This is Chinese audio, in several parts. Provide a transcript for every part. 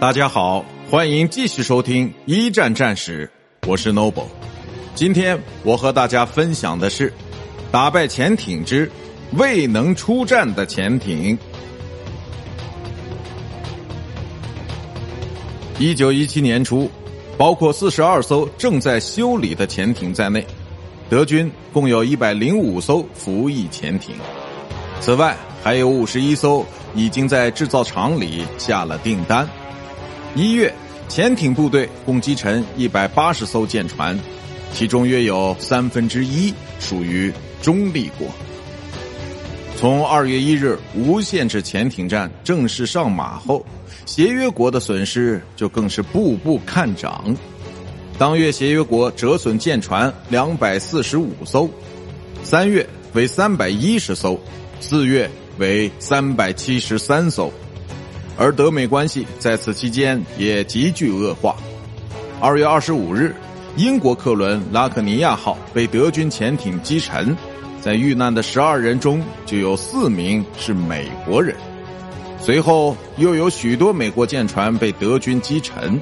大家好，欢迎继续收听一战战史，我是 Noble。今天我和大家分享的是打败潜艇之未能出战的潜艇。一九一七年初，包括四十二艘正在修理的潜艇在内，德军共有一百零五艘服役潜艇。此外，还有五十一艘已经在制造厂里下了订单。一月，潜艇部队共击沉一百八十艘舰船，其中约有三分之一属于中立国。从二月一日无限制潜艇战正式上马后，协约国的损失就更是步步看涨。当月协约国折损舰船两百四十五艘，三月为三百一十艘，四月为三百七十三艘，而德美关系在此期间也急剧恶化。二月二十五日，英国客轮拉克尼亚号被德军潜艇击沉。在遇难的十二人中，就有四名是美国人。随后又有许多美国舰船被德军击沉。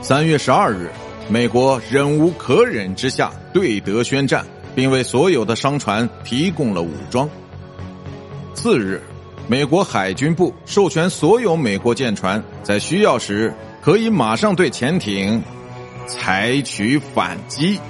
三月十二日，美国忍无可忍之下对德宣战，并为所有的商船提供了武装。次日，美国海军部授权所有美国舰船在需要时可以马上对潜艇采取反击。